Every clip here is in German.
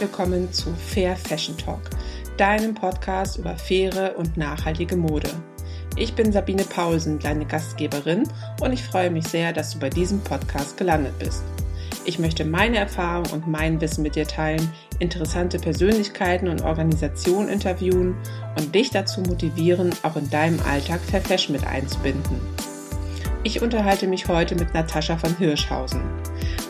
willkommen zu Fair Fashion Talk, deinem Podcast über faire und nachhaltige Mode. Ich bin Sabine Paulsen, deine Gastgeberin, und ich freue mich sehr, dass du bei diesem Podcast gelandet bist. Ich möchte meine Erfahrung und mein Wissen mit dir teilen, interessante Persönlichkeiten und Organisationen interviewen und dich dazu motivieren, auch in deinem Alltag Fair Fashion mit einzubinden. Ich unterhalte mich heute mit Natascha von Hirschhausen.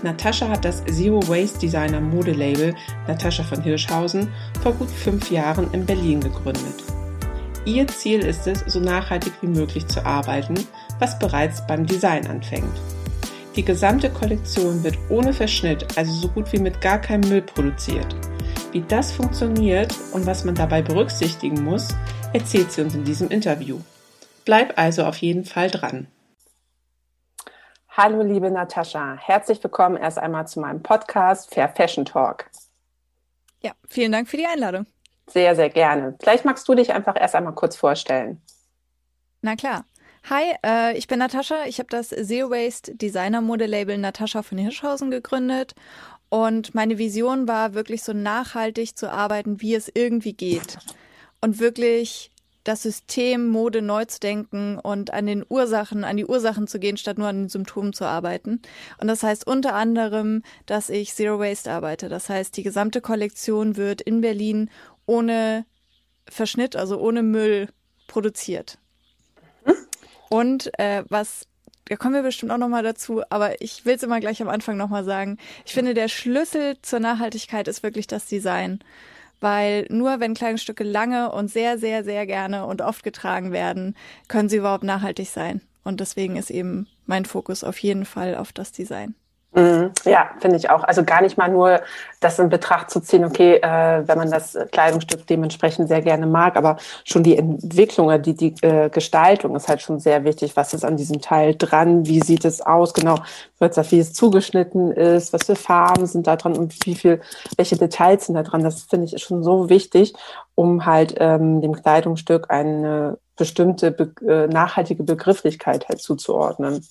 Natascha hat das Zero Waste Designer Modelabel Natascha von Hirschhausen vor gut fünf Jahren in Berlin gegründet. Ihr Ziel ist es, so nachhaltig wie möglich zu arbeiten, was bereits beim Design anfängt. Die gesamte Kollektion wird ohne Verschnitt, also so gut wie mit gar keinem Müll produziert. Wie das funktioniert und was man dabei berücksichtigen muss, erzählt sie uns in diesem Interview. Bleib also auf jeden Fall dran. Hallo, liebe Natascha. Herzlich willkommen erst einmal zu meinem Podcast Fair Fashion Talk. Ja, vielen Dank für die Einladung. Sehr, sehr gerne. Vielleicht magst du dich einfach erst einmal kurz vorstellen. Na klar. Hi, äh, ich bin Natascha. Ich habe das Zero Waste Designer Modelabel Natascha von Hirschhausen gegründet. Und meine Vision war wirklich so nachhaltig zu arbeiten, wie es irgendwie geht. Und wirklich das System Mode neu zu denken und an den Ursachen, an die Ursachen zu gehen, statt nur an den Symptomen zu arbeiten. Und das heißt unter anderem, dass ich Zero Waste arbeite. Das heißt, die gesamte Kollektion wird in Berlin ohne Verschnitt, also ohne Müll produziert. Und äh, was da kommen wir bestimmt auch nochmal dazu, aber ich will es immer gleich am Anfang nochmal sagen. Ich finde, der Schlüssel zur Nachhaltigkeit ist wirklich das Design weil nur wenn Kleidungsstücke lange und sehr, sehr, sehr gerne und oft getragen werden, können sie überhaupt nachhaltig sein. Und deswegen ist eben mein Fokus auf jeden Fall auf das Design. Mhm. Ja, finde ich auch. Also gar nicht mal nur das in Betracht zu ziehen, okay, äh, wenn man das Kleidungsstück dementsprechend sehr gerne mag, aber schon die Entwicklung die, die äh, Gestaltung ist halt schon sehr wichtig. Was ist an diesem Teil dran? Wie sieht es aus? Genau, wie es zugeschnitten ist, was für Farben sind da dran und wie viel, welche Details sind da dran? Das finde ich schon so wichtig, um halt ähm, dem Kleidungsstück eine bestimmte be äh, nachhaltige Begrifflichkeit halt zuzuordnen.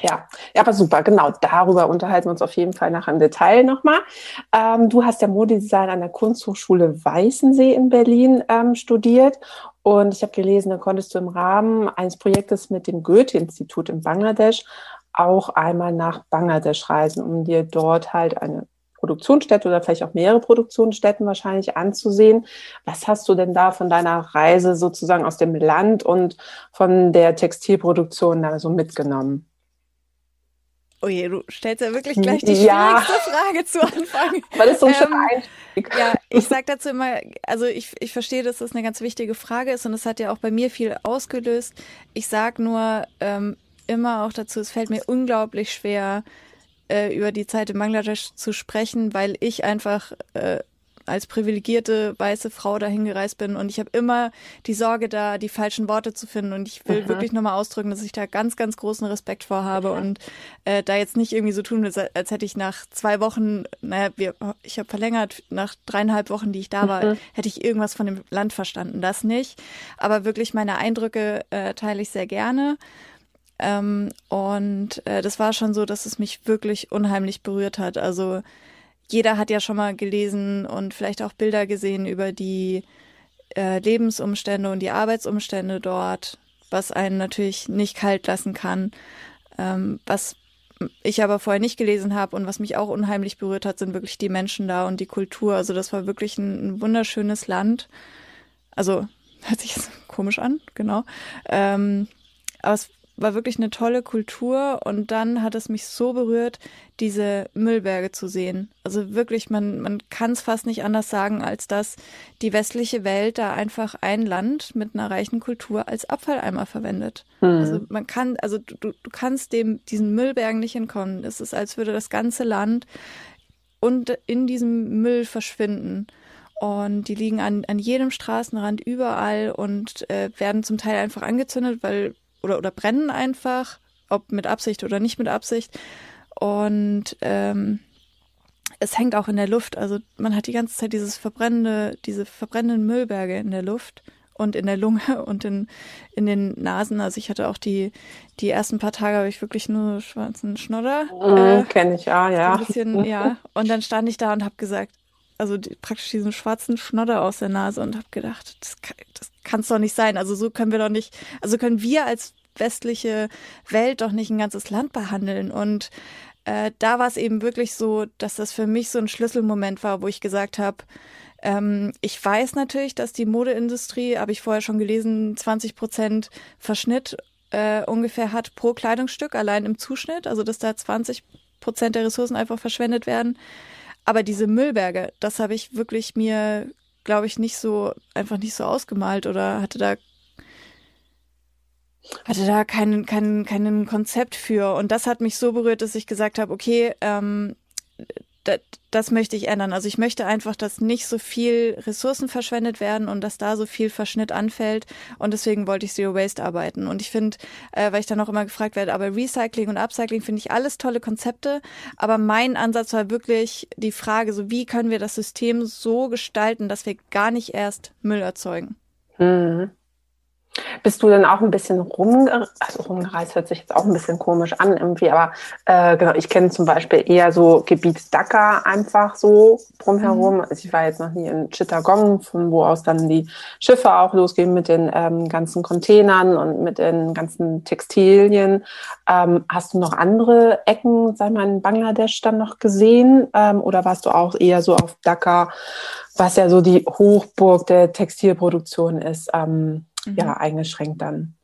Ja, ja, aber super, genau. Darüber unterhalten wir uns auf jeden Fall nachher im Detail nochmal. Ähm, du hast ja Modedesign an der Kunsthochschule Weißensee in Berlin ähm, studiert und ich habe gelesen, da konntest du im Rahmen eines Projektes mit dem Goethe-Institut in Bangladesch auch einmal nach Bangladesch reisen, um dir dort halt eine Produktionsstätte oder vielleicht auch mehrere Produktionsstätten wahrscheinlich anzusehen. Was hast du denn da von deiner Reise sozusagen aus dem Land und von der Textilproduktion da so mitgenommen? Oh je, du stellst ja wirklich gleich die ja. schwierigste Frage zu Anfang. Weil es so ein ähm, Einstieg. Ja, ich sage dazu immer, also ich, ich verstehe, dass das eine ganz wichtige Frage ist und es hat ja auch bei mir viel ausgelöst. Ich sage nur ähm, immer auch dazu, es fällt mir unglaublich schwer, äh, über die Zeit in Bangladesch zu sprechen, weil ich einfach äh, als privilegierte weiße Frau dahin gereist bin und ich habe immer die Sorge da, die falschen Worte zu finden und ich will Aha. wirklich nochmal ausdrücken, dass ich da ganz, ganz großen Respekt vor habe und äh, da jetzt nicht irgendwie so tun will, als hätte ich nach zwei Wochen, naja, wir, ich habe verlängert, nach dreieinhalb Wochen, die ich da war, mhm. hätte ich irgendwas von dem Land verstanden. Das nicht, aber wirklich meine Eindrücke äh, teile ich sehr gerne. Ähm, und äh, das war schon so, dass es mich wirklich unheimlich berührt hat. Also jeder hat ja schon mal gelesen und vielleicht auch Bilder gesehen über die äh, Lebensumstände und die Arbeitsumstände dort, was einen natürlich nicht kalt lassen kann. Ähm, was ich aber vorher nicht gelesen habe und was mich auch unheimlich berührt hat, sind wirklich die Menschen da und die Kultur. Also das war wirklich ein, ein wunderschönes Land. Also hört sich jetzt komisch an, genau. Ähm, aber es war wirklich eine tolle Kultur und dann hat es mich so berührt, diese Müllberge zu sehen. Also wirklich, man, man kann es fast nicht anders sagen, als dass die westliche Welt da einfach ein Land mit einer reichen Kultur als Abfalleimer verwendet. Mhm. Also man kann, also du, du kannst dem, diesen Müllbergen nicht entkommen. Es ist, als würde das ganze Land und in diesem Müll verschwinden. Und die liegen an, an jedem Straßenrand überall und äh, werden zum Teil einfach angezündet, weil oder, oder brennen einfach, ob mit Absicht oder nicht mit Absicht. Und ähm, es hängt auch in der Luft. Also man hat die ganze Zeit dieses verbrennende, diese verbrennenden Müllberge in der Luft und in der Lunge und in, in den Nasen. Also ich hatte auch die, die ersten paar Tage habe ich wirklich nur schwarzen Schnodder. Mhm, äh, Kenne ich, ja, ja. Ein bisschen, ja. Und dann stand ich da und habe gesagt, also die, praktisch diesen schwarzen Schnodder aus der Nase und habe gedacht, das, das kann es doch nicht sein. Also so können wir doch nicht, also können wir als westliche Welt doch nicht ein ganzes Land behandeln. Und äh, da war es eben wirklich so, dass das für mich so ein Schlüsselmoment war, wo ich gesagt habe, ähm, ich weiß natürlich, dass die Modeindustrie, habe ich vorher schon gelesen, 20 Prozent Verschnitt äh, ungefähr hat pro Kleidungsstück, allein im Zuschnitt, also dass da 20 Prozent der Ressourcen einfach verschwendet werden. Aber diese Müllberge, das habe ich wirklich mir, glaube ich, nicht so, einfach nicht so ausgemalt oder hatte da hatte da kein, kein, kein Konzept für. Und das hat mich so berührt, dass ich gesagt habe, okay, ähm, das, das möchte ich ändern. Also ich möchte einfach, dass nicht so viel Ressourcen verschwendet werden und dass da so viel Verschnitt anfällt. Und deswegen wollte ich Zero Waste arbeiten. Und ich finde, äh, weil ich dann auch immer gefragt werde, aber Recycling und Upcycling finde ich alles tolle Konzepte. Aber mein Ansatz war wirklich die Frage, so wie können wir das System so gestalten, dass wir gar nicht erst Müll erzeugen. Mhm. Bist du denn auch ein bisschen rumgereist? Also rumgereist hört sich jetzt auch ein bisschen komisch an irgendwie, aber äh, genau, ich kenne zum Beispiel eher so Gebiet Dakar einfach so drumherum. Mhm. Also ich war jetzt noch nie in Chittagong, von wo aus dann die Schiffe auch losgehen mit den ähm, ganzen Containern und mit den ganzen Textilien. Ähm, hast du noch andere Ecken, sag mal, in Bangladesch dann noch gesehen? Ähm, oder warst du auch eher so auf Dakar, was ja so die Hochburg der Textilproduktion ist? Ähm, mhm. ja eingeschränkt dann.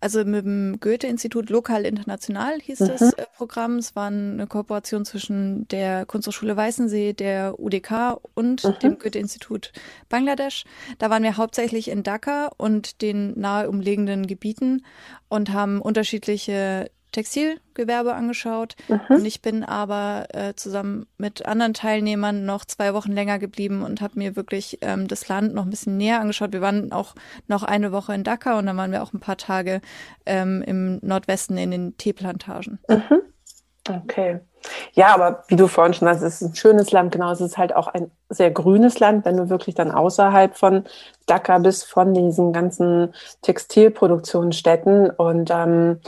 Also mit dem Goethe-Institut Lokal International hieß mhm. das äh, Programm. Es war eine Kooperation zwischen der Kunsthochschule Weißensee, der UDK und mhm. dem Goethe-Institut Bangladesch. Da waren wir hauptsächlich in Dhaka und den nahe umliegenden Gebieten und haben unterschiedliche Textilgewerbe angeschaut. Mhm. Und ich bin aber äh, zusammen mit anderen Teilnehmern noch zwei Wochen länger geblieben und habe mir wirklich ähm, das Land noch ein bisschen näher angeschaut. Wir waren auch noch eine Woche in Dhaka und dann waren wir auch ein paar Tage ähm, im Nordwesten in den Teeplantagen. Mhm. Okay. Ja, aber wie du vorhin schon sagst, es ist ein schönes Land, genau, es ist halt auch ein sehr grünes Land, wenn du wirklich dann außerhalb von Dhaka bist, von diesen ganzen Textilproduktionsstätten und ähm,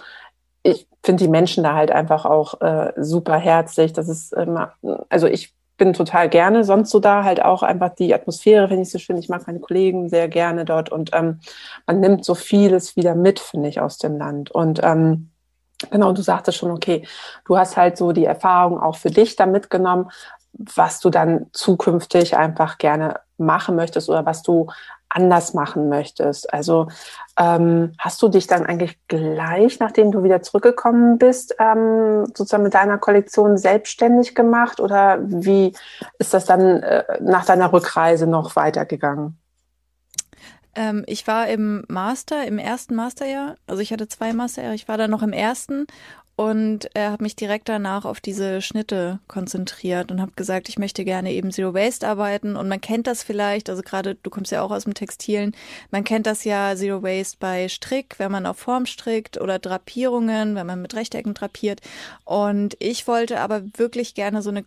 ich finde die Menschen da halt einfach auch äh, super herzlich. Das ist immer, also ich bin total gerne sonst so da, halt auch einfach die Atmosphäre finde ich so schön. Ich mag meine Kollegen sehr gerne dort und ähm, man nimmt so vieles wieder mit, finde ich, aus dem Land. Und ähm, genau, du sagtest schon, okay, du hast halt so die Erfahrung auch für dich da mitgenommen, was du dann zukünftig einfach gerne machen möchtest oder was du anders machen möchtest. Also ähm, hast du dich dann eigentlich gleich, nachdem du wieder zurückgekommen bist, ähm, sozusagen mit deiner Kollektion selbstständig gemacht oder wie ist das dann äh, nach deiner Rückreise noch weitergegangen? Ähm, ich war im Master, im ersten Masterjahr. Also ich hatte zwei Masterjahre. Ich war da noch im ersten und äh, habe mich direkt danach auf diese Schnitte konzentriert und habe gesagt, ich möchte gerne eben Zero Waste arbeiten. Und man kennt das vielleicht, also gerade du kommst ja auch aus dem Textilen, man kennt das ja Zero Waste bei Strick, wenn man auf Form strickt oder Drapierungen, wenn man mit Rechtecken drapiert. Und ich wollte aber wirklich gerne so eine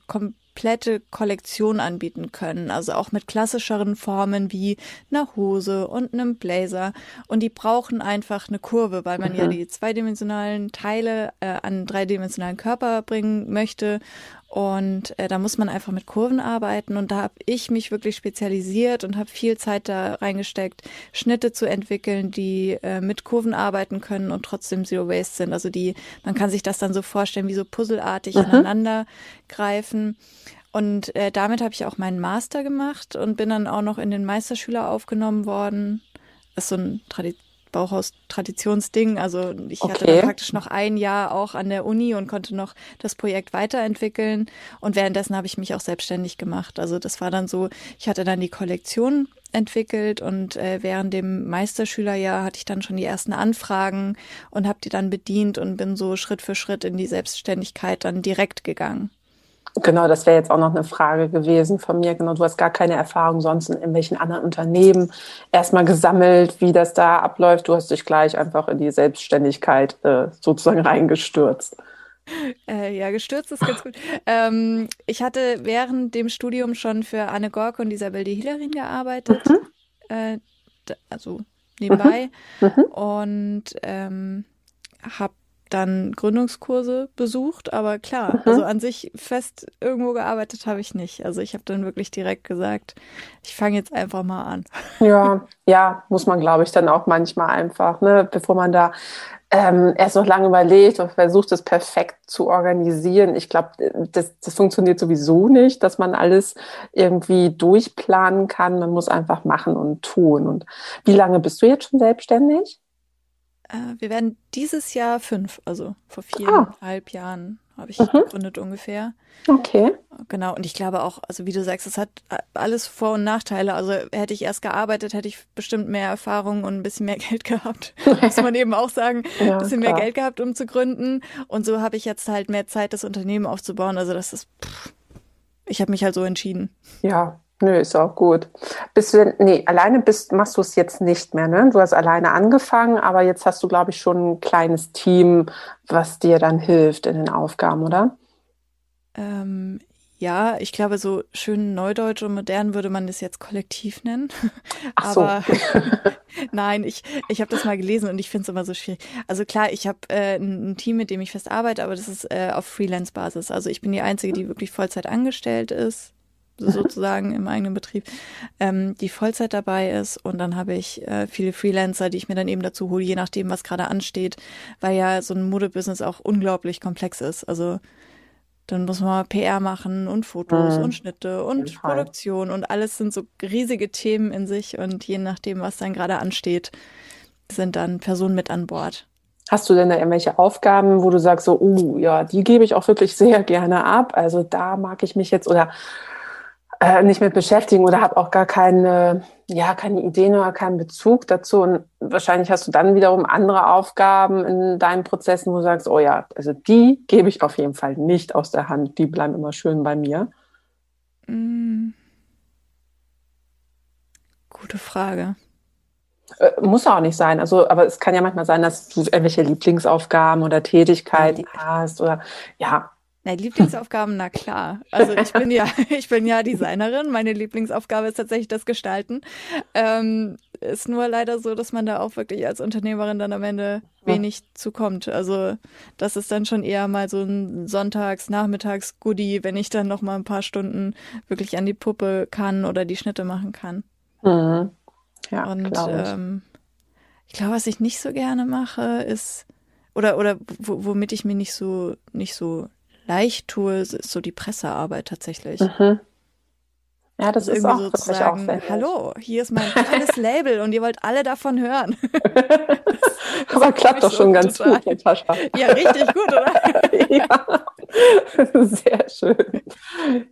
komplette Kollektion anbieten können. Also auch mit klassischeren Formen wie einer Hose und einem Blazer. Und die brauchen einfach eine Kurve, weil man mhm. ja die zweidimensionalen Teile äh, an dreidimensionalen Körper bringen möchte. Und äh, da muss man einfach mit Kurven arbeiten. Und da habe ich mich wirklich spezialisiert und habe viel Zeit da reingesteckt, Schnitte zu entwickeln, die äh, mit Kurven arbeiten können und trotzdem Zero Waste sind. Also die, man kann sich das dann so vorstellen, wie so puzzelartig mhm. ineinander greifen. Und äh, damit habe ich auch meinen Master gemacht und bin dann auch noch in den Meisterschüler aufgenommen worden. Das ist so ein Tradition Bauhaus-Traditionsding. Also ich okay. hatte dann praktisch noch ein Jahr auch an der Uni und konnte noch das Projekt weiterentwickeln. Und währenddessen habe ich mich auch selbstständig gemacht. Also das war dann so, ich hatte dann die Kollektion entwickelt und äh, während dem Meisterschülerjahr hatte ich dann schon die ersten Anfragen und habe die dann bedient und bin so Schritt für Schritt in die Selbstständigkeit dann direkt gegangen. Genau, das wäre jetzt auch noch eine Frage gewesen von mir. Genau, du hast gar keine Erfahrung sonst in irgendwelchen anderen Unternehmen erstmal gesammelt, wie das da abläuft. Du hast dich gleich einfach in die Selbstständigkeit äh, sozusagen reingestürzt. Äh, ja, gestürzt ist ganz gut. ähm, ich hatte während dem Studium schon für Anne Gorke und Isabel de Hillerin gearbeitet. Mhm. Äh, also nebenbei. Mhm. Mhm. Und ähm, habe dann Gründungskurse besucht, aber klar, mhm. also an sich fest irgendwo gearbeitet habe ich nicht. Also ich habe dann wirklich direkt gesagt, ich fange jetzt einfach mal an. Ja, ja, muss man, glaube ich, dann auch manchmal einfach, ne, bevor man da ähm, erst noch lange überlegt und versucht, es perfekt zu organisieren. Ich glaube, das, das funktioniert sowieso nicht, dass man alles irgendwie durchplanen kann. Man muss einfach machen und tun. Und wie lange bist du jetzt schon selbstständig? Äh, wir werden dieses Jahr fünf, also vor viereinhalb ah. Jahren habe ich mhm. gegründet ungefähr. Okay. Genau, und ich glaube auch, also wie du sagst, es hat alles Vor- und Nachteile. Also hätte ich erst gearbeitet, hätte ich bestimmt mehr Erfahrung und ein bisschen mehr Geld gehabt. Muss man eben auch sagen, ja, ein bisschen klar. mehr Geld gehabt, um zu gründen. Und so habe ich jetzt halt mehr Zeit, das Unternehmen aufzubauen. Also das ist, pff, ich habe mich halt so entschieden. Ja, Nö, ist auch gut. Bist du nee, alleine bist, machst du es jetzt nicht mehr, ne? Du hast alleine angefangen, aber jetzt hast du, glaube ich, schon ein kleines Team, was dir dann hilft in den Aufgaben, oder? Ähm, ja, ich glaube, so schön neudeutsch und modern würde man das jetzt kollektiv nennen. Ach so. Aber nein, ich, ich habe das mal gelesen und ich finde es immer so schwierig. Also klar, ich habe äh, ein, Team, mit dem ich fest arbeite, aber das ist äh, auf Freelance-Basis. Also ich bin die Einzige, die wirklich Vollzeit angestellt ist sozusagen im eigenen Betrieb, ähm, die Vollzeit dabei ist. Und dann habe ich äh, viele Freelancer, die ich mir dann eben dazu hole, je nachdem, was gerade ansteht, weil ja so ein Modebusiness auch unglaublich komplex ist. Also dann muss man PR machen und Fotos mhm. und Schnitte und Produktion und alles sind so riesige Themen in sich und je nachdem, was dann gerade ansteht, sind dann Personen mit an Bord. Hast du denn da irgendwelche Aufgaben, wo du sagst, so, uh, ja, die gebe ich auch wirklich sehr gerne ab. Also da mag ich mich jetzt oder äh, nicht mit beschäftigen oder habe auch gar keine, ja, keine Ideen oder keinen Bezug dazu. Und wahrscheinlich hast du dann wiederum andere Aufgaben in deinen Prozessen, wo du sagst, oh ja, also die gebe ich auf jeden Fall nicht aus der Hand, die bleiben immer schön bei mir. Mm. Gute Frage. Äh, muss auch nicht sein. Also, aber es kann ja manchmal sein, dass du irgendwelche Lieblingsaufgaben oder Tätigkeiten ja, hast oder ja, na, Lieblingsaufgaben, na klar. Also ich bin ja, ich bin ja Designerin. Meine Lieblingsaufgabe ist tatsächlich das Gestalten. Ähm, ist nur leider so, dass man da auch wirklich als Unternehmerin dann am Ende wenig zukommt. Also das ist dann schon eher mal so ein Sonntags-, Nachmittags-Goodie, wenn ich dann noch mal ein paar Stunden wirklich an die Puppe kann oder die Schnitte machen kann. Mhm. Ja, Und glaub ich. Ähm, ich glaube, was ich nicht so gerne mache, ist oder oder womit ich mir nicht so nicht so leicht tue, ist so die Pressearbeit tatsächlich. Mhm. Ja, das also ist auch sozusagen, wirklich Hallo, hier ist mein tolles Label und ihr wollt alle davon hören. Das Aber klappt doch schon ganz total. gut, Natascha. Ja, richtig gut, oder? ja, sehr schön.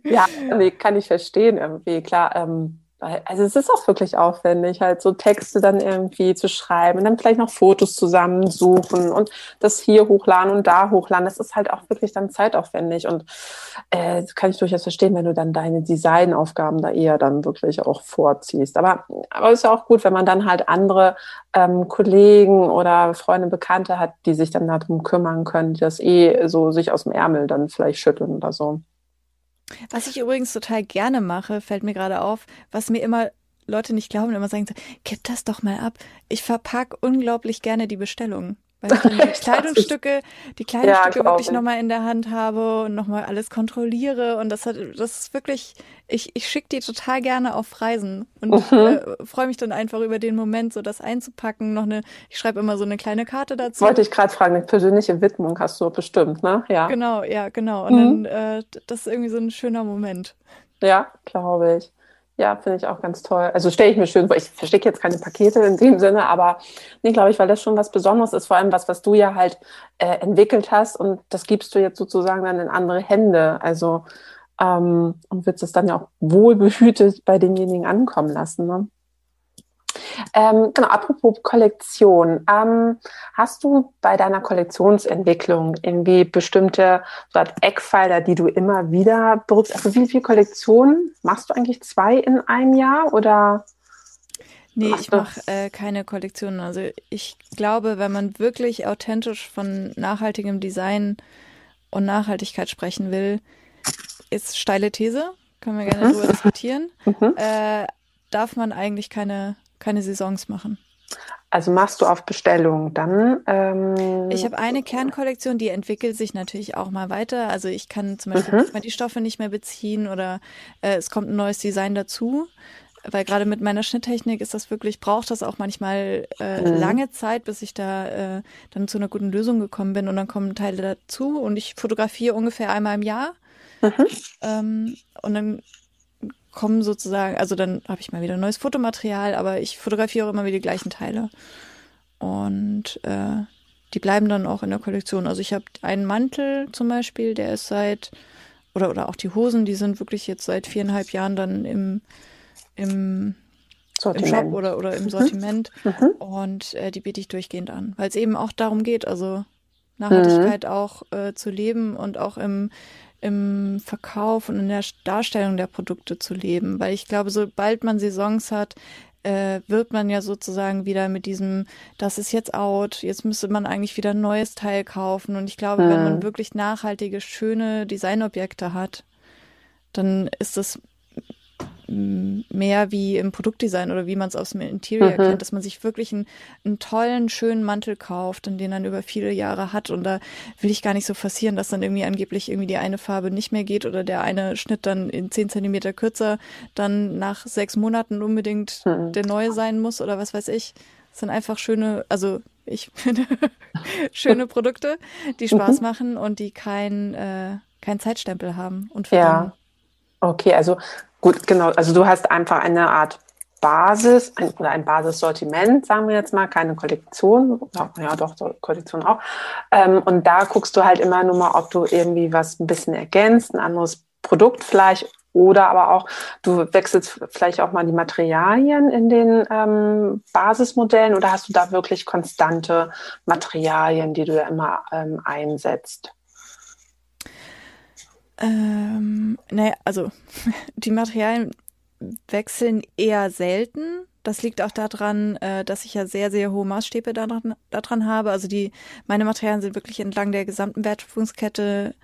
Ja, nee, kann ich verstehen irgendwie. Klar, ähm, also es ist auch wirklich aufwendig, halt so Texte dann irgendwie zu schreiben und dann vielleicht noch Fotos zusammensuchen und das hier hochladen und da hochladen. Das ist halt auch wirklich dann zeitaufwendig und äh, kann ich durchaus verstehen, wenn du dann deine Designaufgaben da eher dann wirklich auch vorziehst. Aber aber ist ja auch gut, wenn man dann halt andere ähm, Kollegen oder Freunde, Bekannte hat, die sich dann darum kümmern können, die das eh so sich aus dem Ärmel dann vielleicht schütteln oder so. Was ich übrigens total gerne mache, fällt mir gerade auf, was mir immer Leute nicht glauben, immer sagen, kipp das doch mal ab. Ich verpack unglaublich gerne die Bestellungen. Weil ich dann die Kleidungsstücke, die Kleidungsstücke ja, wirklich nochmal in der Hand habe und nochmal alles kontrolliere. Und das hat, das ist wirklich, ich, ich schicke die total gerne auf Reisen und mhm. äh, freue mich dann einfach über den Moment, so das einzupacken. Noch eine, ich schreibe immer so eine kleine Karte dazu. Wollte ich gerade fragen, eine persönliche Widmung hast du bestimmt, ne? Ja. Genau, ja, genau. Und mhm. dann, äh, das ist irgendwie so ein schöner Moment. Ja, glaube ich. Ja, finde ich auch ganz toll. Also stelle ich mir schön vor. Ich verstecke jetzt keine Pakete in dem Sinne, aber nee, glaube ich, weil das schon was Besonderes ist. Vor allem was, was du ja halt äh, entwickelt hast und das gibst du jetzt sozusagen dann in andere Hände. Also ähm, und wird es dann ja auch wohlbehütet bei denjenigen ankommen lassen. Ne? Ähm, genau, apropos Kollektion. Ähm, hast du bei deiner Kollektionsentwicklung irgendwie bestimmte so Eckpfeiler, die du immer wieder berufst? Also wie viele Kollektionen machst du eigentlich zwei in einem Jahr oder? Nee, ich mache äh, keine Kollektionen. Also ich glaube, wenn man wirklich authentisch von nachhaltigem Design und Nachhaltigkeit sprechen will, ist steile These, können wir gerne mhm. darüber diskutieren, mhm. äh, darf man eigentlich keine keine Saisons machen. Also machst du auf Bestellung dann? Ähm ich habe eine Kernkollektion, die entwickelt sich natürlich auch mal weiter. Also ich kann zum Beispiel mhm. die Stoffe nicht mehr beziehen oder äh, es kommt ein neues Design dazu. Weil gerade mit meiner Schnitttechnik ist das wirklich, braucht das auch manchmal äh, mhm. lange Zeit, bis ich da äh, dann zu einer guten Lösung gekommen bin und dann kommen Teile dazu und ich fotografiere ungefähr einmal im Jahr. Mhm. Ähm, und dann kommen sozusagen, also dann habe ich mal wieder neues Fotomaterial, aber ich fotografiere auch immer wieder die gleichen Teile. Und äh, die bleiben dann auch in der Kollektion. Also ich habe einen Mantel zum Beispiel, der ist seit, oder, oder auch die Hosen, die sind wirklich jetzt seit viereinhalb Jahren dann im, im, im Shop oder, oder im mhm. Sortiment. Mhm. Und äh, die biete ich durchgehend an, weil es eben auch darum geht, also Nachhaltigkeit mhm. auch äh, zu leben und auch im im Verkauf und in der Darstellung der Produkte zu leben. Weil ich glaube, sobald man Saisons hat, äh, wird man ja sozusagen wieder mit diesem, das ist jetzt out, jetzt müsste man eigentlich wieder ein neues Teil kaufen. Und ich glaube, mhm. wenn man wirklich nachhaltige, schöne Designobjekte hat, dann ist das mehr wie im Produktdesign oder wie man es aus dem Interior mhm. kennt, dass man sich wirklich einen, einen, tollen, schönen Mantel kauft und den dann über viele Jahre hat. Und da will ich gar nicht so forcieren, dass dann irgendwie angeblich irgendwie die eine Farbe nicht mehr geht oder der eine Schnitt dann in zehn Zentimeter kürzer dann nach sechs Monaten unbedingt mhm. der neue sein muss oder was weiß ich. Das sind einfach schöne, also ich finde schöne Produkte, die Spaß mhm. machen und die kein, äh, kein Zeitstempel haben. Und ja. Okay, also Gut, genau. Also du hast einfach eine Art Basis ein, oder ein Basissortiment, sagen wir jetzt mal, keine Kollektion, ja doch, Kollektion auch. Ähm, und da guckst du halt immer nur mal, ob du irgendwie was ein bisschen ergänzt, ein anderes Produkt vielleicht oder aber auch, du wechselst vielleicht auch mal die Materialien in den ähm, Basismodellen oder hast du da wirklich konstante Materialien, die du da immer ähm, einsetzt? Ähm, naja, also die Materialien wechseln eher selten. Das liegt auch daran, äh, dass ich ja sehr, sehr hohe Maßstäbe daran, daran habe. Also die, meine Materialien sind wirklich entlang der gesamten Wertschöpfungskette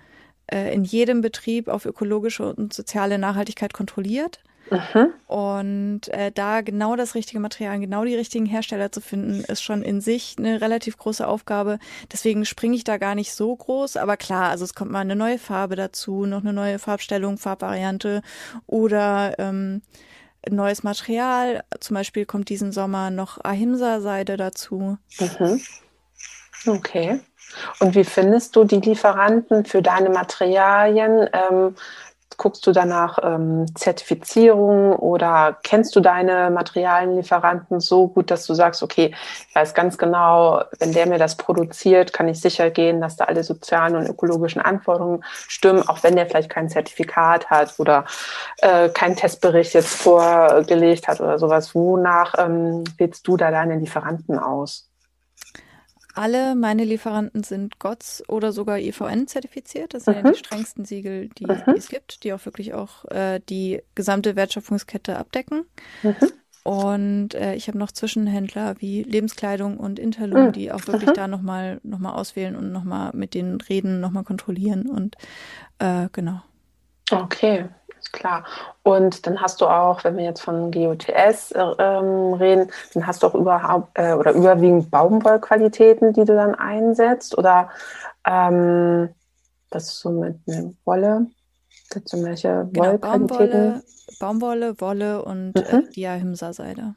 äh, in jedem Betrieb auf ökologische und soziale Nachhaltigkeit kontrolliert. Mhm. Und äh, da genau das richtige Material, genau die richtigen Hersteller zu finden, ist schon in sich eine relativ große Aufgabe. Deswegen springe ich da gar nicht so groß. Aber klar, also es kommt mal eine neue Farbe dazu, noch eine neue Farbstellung, Farbvariante oder ähm, neues Material. Zum Beispiel kommt diesen Sommer noch Ahimsa-Seide dazu. Mhm. Okay. Und wie findest du die Lieferanten für deine Materialien? Ähm, guckst du danach ähm, Zertifizierung oder kennst du deine Materialienlieferanten so gut, dass du sagst, okay, ich weiß ganz genau, wenn der mir das produziert, kann ich sicher gehen, dass da alle sozialen und ökologischen Anforderungen stimmen, auch wenn der vielleicht kein Zertifikat hat oder äh, keinen Testbericht jetzt vorgelegt hat oder sowas. Wonach ähm, wählst du da deine Lieferanten aus? Alle meine Lieferanten sind GOTS oder sogar IVN zertifiziert. Das sind mhm. ja die strengsten Siegel, die, mhm. die, es gibt, die auch wirklich auch äh, die gesamte Wertschöpfungskette abdecken. Mhm. Und äh, ich habe noch Zwischenhändler wie Lebenskleidung und Interloom, mhm. die auch wirklich da nochmal noch mal auswählen und nochmal mit den Reden nochmal kontrollieren. Und äh, genau. Okay klar. Und dann hast du auch, wenn wir jetzt von GOTS äh, ähm, reden, dann hast du auch überhaupt äh, oder überwiegend Baumwollqualitäten, die du dann einsetzt oder ähm, ist so mit einer Wolle? Gibt es welche genau, Wollqualitäten? Baumwolle, Baumwolle, Wolle und äh, mhm. äh, Diahimsa-Seide.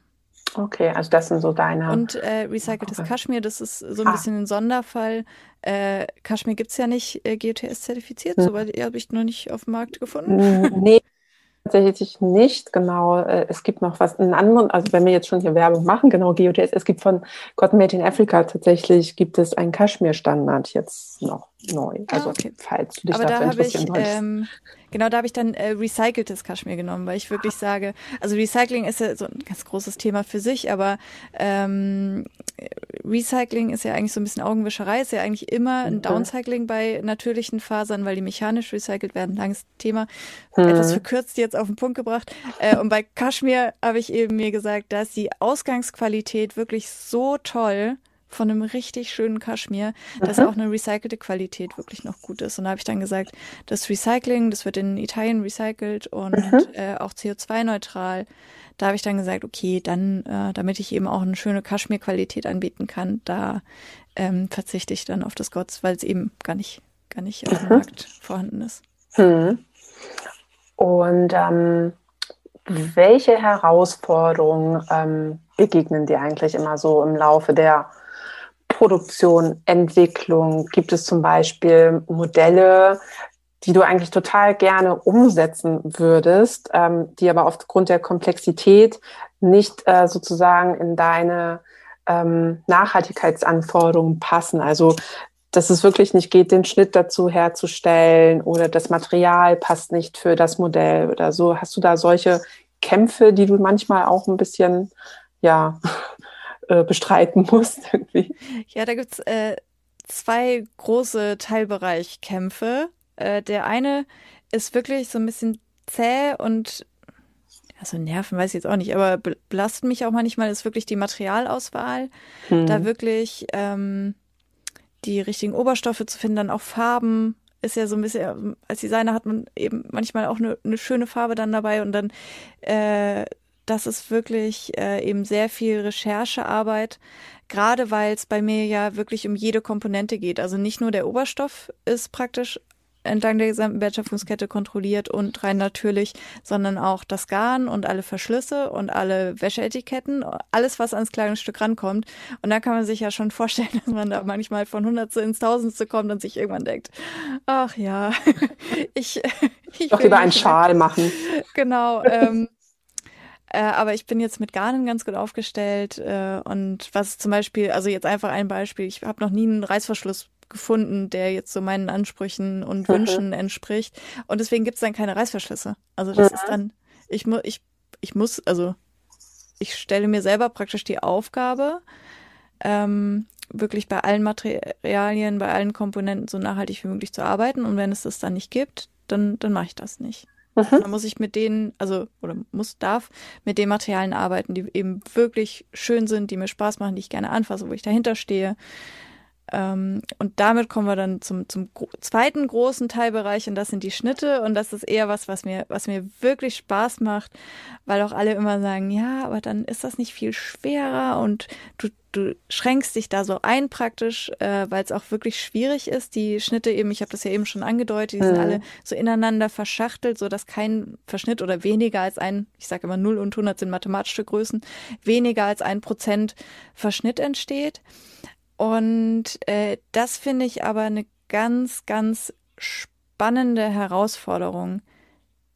Okay, also das sind so deine. Und äh, recyceltes okay. Kaschmir, das ist so ein ah. bisschen ein Sonderfall. Äh, Kaschmir gibt es ja nicht äh, GOTS zertifiziert, hm. soweit habe ich noch nicht auf dem Markt gefunden. Nee, tatsächlich nicht. Genau, äh, es gibt noch was, einen anderen, also wenn wir jetzt schon hier Werbung machen, genau, GOTS, es gibt von Cotton Made in Africa tatsächlich, gibt es einen Kaschmir-Standard jetzt noch neu. Also, ah, okay. falls du dich Aber dafür da interessieren ich, ähm, Genau, da habe ich dann äh, recyceltes Kaschmir genommen, weil ich wirklich sage, also Recycling ist ja so ein ganz großes Thema für sich, aber ähm, Recycling ist ja eigentlich so ein bisschen Augenwischerei, ist ja eigentlich immer ein Downcycling bei natürlichen Fasern, weil die mechanisch recycelt werden. Langes Thema, hm. etwas verkürzt jetzt auf den Punkt gebracht. Äh, und bei Kaschmir habe ich eben mir gesagt, da ist die Ausgangsqualität wirklich so toll von einem richtig schönen Kaschmir, dass auch eine recycelte Qualität wirklich noch gut ist. Und da habe ich dann gesagt, das Recycling, das wird in Italien recycelt und mhm. äh, auch CO2-neutral. Da habe ich dann gesagt, okay, dann, äh, damit ich eben auch eine schöne Kaschmir-Qualität anbieten kann, da ähm, verzichte ich dann auf das Gotts, weil es eben gar nicht, gar nicht auf dem. Markt vorhanden ist. Mhm. Und ähm, welche Herausforderungen ähm, begegnen dir eigentlich immer so im Laufe der Produktion, Entwicklung? Gibt es zum Beispiel Modelle, die du eigentlich total gerne umsetzen würdest, ähm, die aber aufgrund der Komplexität nicht äh, sozusagen in deine ähm, Nachhaltigkeitsanforderungen passen? Also dass es wirklich nicht geht, den Schnitt dazu herzustellen oder das Material passt nicht für das Modell oder so. Hast du da solche Kämpfe, die du manchmal auch ein bisschen, ja, äh, bestreiten musst irgendwie? Ja, da gibt's äh, zwei große Teilbereichkämpfe. Äh, der eine ist wirklich so ein bisschen zäh und also Nerven weiß ich jetzt auch nicht, aber belasten mich auch manchmal ist wirklich die Materialauswahl. Hm. Da wirklich ähm, die richtigen Oberstoffe zu finden, dann auch Farben. Ist ja so ein bisschen, als Designer hat man eben manchmal auch eine, eine schöne Farbe dann dabei und dann, äh, das ist wirklich äh, eben sehr viel Recherchearbeit, gerade weil es bei mir ja wirklich um jede Komponente geht. Also nicht nur der Oberstoff ist praktisch entlang der gesamten Wertschöpfungskette kontrolliert und rein natürlich, sondern auch das Garn und alle Verschlüsse und alle Wäscheetiketten, alles, was ans Kleidungsstück rankommt. Und da kann man sich ja schon vorstellen, dass man da manchmal von Hundertste ins Tausendste kommt und sich irgendwann denkt, ach ja, ich, ich Doch lieber einen Schal machen. Genau. Ähm, äh, aber ich bin jetzt mit Garnen ganz gut aufgestellt. Äh, und was zum Beispiel, also jetzt einfach ein Beispiel, ich habe noch nie einen Reißverschluss gefunden, der jetzt so meinen Ansprüchen und mhm. Wünschen entspricht. Und deswegen gibt es dann keine Reißverschlüsse. Also das mhm. ist dann, ich muss, ich, ich muss, also ich stelle mir selber praktisch die Aufgabe, ähm, wirklich bei allen Materialien, bei allen Komponenten so nachhaltig wie möglich zu arbeiten. Und wenn es das dann nicht gibt, dann, dann mache ich das nicht. Mhm. Dann muss ich mit denen, also, oder muss, darf mit den Materialien arbeiten, die eben wirklich schön sind, die mir Spaß machen, die ich gerne anfasse, wo ich dahinter stehe. Ähm, und damit kommen wir dann zum, zum zweiten großen Teilbereich und das sind die Schnitte und das ist eher was, was mir, was mir wirklich Spaß macht, weil auch alle immer sagen, ja, aber dann ist das nicht viel schwerer und du, du schränkst dich da so ein praktisch, äh, weil es auch wirklich schwierig ist. Die Schnitte eben, ich habe das ja eben schon angedeutet, die mhm. sind alle so ineinander verschachtelt, so dass kein Verschnitt oder weniger als ein, ich sage immer 0 und 100 sind mathematische Größen, weniger als ein Prozent Verschnitt entsteht. Und äh, das finde ich aber eine ganz, ganz spannende Herausforderung.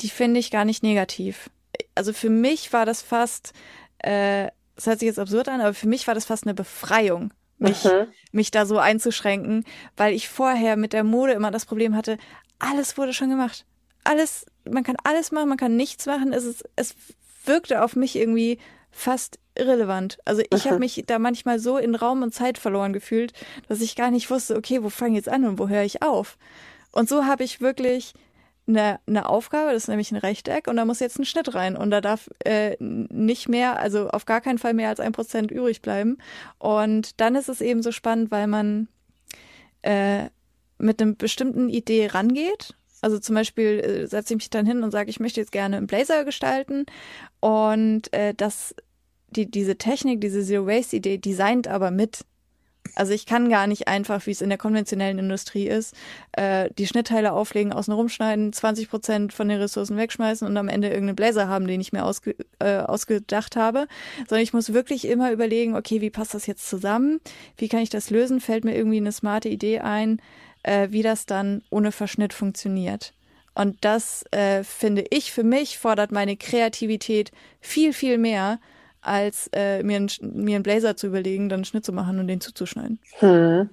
Die finde ich gar nicht negativ. Also für mich war das fast, äh, das hört sich jetzt absurd an, aber für mich war das fast eine Befreiung, mich, mhm. mich da so einzuschränken, weil ich vorher mit der Mode immer das Problem hatte, alles wurde schon gemacht. Alles, man kann alles machen, man kann nichts machen. Es, ist, es wirkte auf mich irgendwie fast irrelevant. Also ich habe mich da manchmal so in Raum und Zeit verloren gefühlt, dass ich gar nicht wusste, okay, wo fange ich jetzt an und wo höre ich auf? Und so habe ich wirklich eine, eine Aufgabe, das ist nämlich ein Rechteck und da muss jetzt ein Schnitt rein und da darf äh, nicht mehr, also auf gar keinen Fall mehr als ein Prozent übrig bleiben. Und dann ist es eben so spannend, weil man äh, mit einer bestimmten Idee rangeht also zum Beispiel äh, setze ich mich dann hin und sage, ich möchte jetzt gerne einen Blazer gestalten und äh, das, die, diese Technik, diese Zero Waste Idee designt aber mit. Also ich kann gar nicht einfach, wie es in der konventionellen Industrie ist, äh, die Schnittteile auflegen, außen rumschneiden, 20 Prozent von den Ressourcen wegschmeißen und am Ende irgendeinen Blazer haben, den ich mir ausge, äh, ausgedacht habe, sondern ich muss wirklich immer überlegen, okay, wie passt das jetzt zusammen? Wie kann ich das lösen? Fällt mir irgendwie eine smarte Idee ein? äh, wie das dann ohne Verschnitt funktioniert. Und das äh, finde ich für mich fordert meine Kreativität viel, viel mehr, als äh, mir, ein, mir einen Blazer zu überlegen, dann einen Schnitt zu machen und den zuzuschneiden. Hm.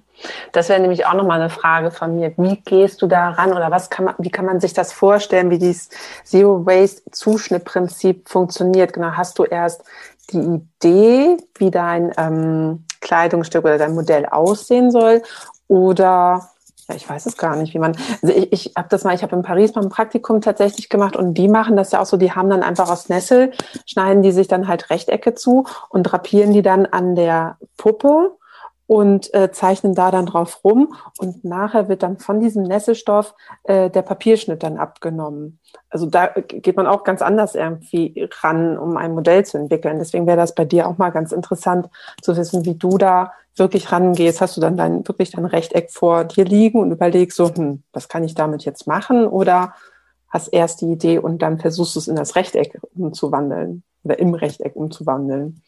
Das wäre nämlich auch nochmal eine Frage von mir. Wie gehst du da ran oder was kann man, wie kann man sich das vorstellen, wie dieses Zero Waste Zuschnittprinzip funktioniert? Genau, hast du erst die Idee, wie dein ähm, Kleidungsstück oder dein Modell aussehen soll? Oder ja, ich weiß es gar nicht, wie man. Also ich, ich habe das mal, ich habe in Paris beim Praktikum tatsächlich gemacht und die machen das ja auch so, die haben dann einfach aus Nessel, schneiden die sich dann halt Rechtecke zu und drapieren die dann an der Puppe und äh, zeichnen da dann drauf rum und nachher wird dann von diesem Nesselstoff äh, der Papierschnitt dann abgenommen. Also da geht man auch ganz anders irgendwie ran, um ein Modell zu entwickeln. Deswegen wäre das bei dir auch mal ganz interessant zu wissen, wie du da wirklich rangehst. Hast du dann dein, wirklich dein Rechteck vor dir liegen und überlegst so, hm, was kann ich damit jetzt machen? Oder hast erst die Idee und dann versuchst du es in das Rechteck umzuwandeln oder im Rechteck umzuwandeln?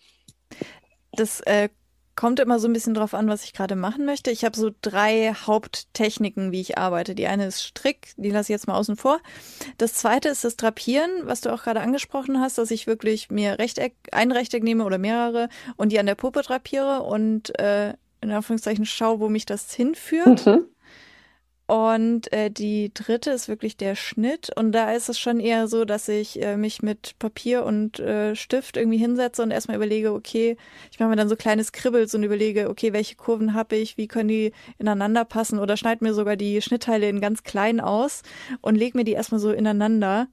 Das äh, kommt immer so ein bisschen drauf an, was ich gerade machen möchte. Ich habe so drei Haupttechniken, wie ich arbeite. Die eine ist Strick, die lasse ich jetzt mal außen vor. Das zweite ist das Drapieren, was du auch gerade angesprochen hast, dass ich wirklich mir Rechteck, ein Rechteck nehme oder mehrere und die an der Puppe drapiere und äh, in Anführungszeichen schaue, wo mich das hinführt. Mhm. Und äh, die dritte ist wirklich der Schnitt. Und da ist es schon eher so, dass ich äh, mich mit Papier und äh, Stift irgendwie hinsetze und erstmal überlege, okay, ich mache mir dann so kleines Kribbels und überlege, okay, welche Kurven habe ich, wie können die ineinander passen oder schneide mir sogar die Schnittteile in ganz klein aus und lege mir die erstmal so ineinander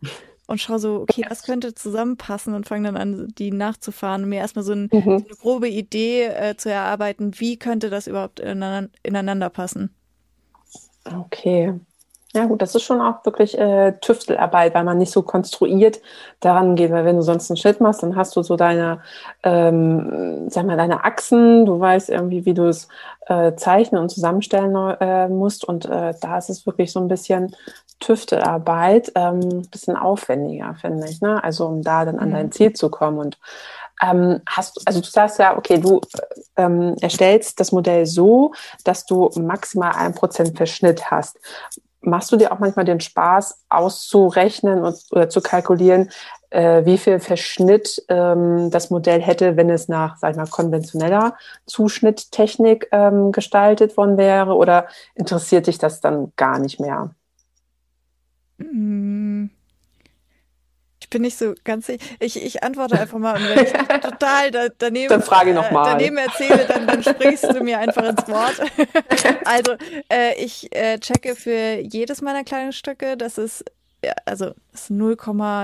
und schaue so, okay, was könnte zusammenpassen und fange dann an, die nachzufahren und mir erstmal so, ein, mhm. so eine grobe Idee äh, zu erarbeiten, wie könnte das überhaupt ineinander, ineinander passen. Okay. Ja gut, das ist schon auch wirklich äh, Tüftelarbeit, weil man nicht so konstruiert daran geht, weil wenn du sonst einen Schnitt machst, dann hast du so deine, ähm, sag mal, deine Achsen, du weißt irgendwie, wie du es äh, zeichnen und zusammenstellen äh, musst und äh, da ist es wirklich so ein bisschen Tüftelarbeit, ähm, bisschen aufwendiger, finde ich, ne? Also um da dann an mhm. dein Ziel zu kommen und ähm, hast also du sagst ja, okay, du ähm, erstellst das Modell so, dass du maximal ein Prozent Verschnitt hast. Machst du dir auch manchmal den Spaß auszurechnen und, oder zu kalkulieren, äh, wie viel Verschnitt ähm, das Modell hätte, wenn es nach, sag ich mal, konventioneller Zuschnitttechnik ähm, gestaltet worden wäre? Oder interessiert dich das dann gar nicht mehr? Mm bin nicht so ganz ich, ich antworte einfach mal und wenn ich total da, daneben, dann frage noch mal. Äh, daneben erzähle, dann, dann springst du mir einfach ins Wort. also äh, ich äh, checke für jedes meiner Kleidungsstücke, dass es also ist 0,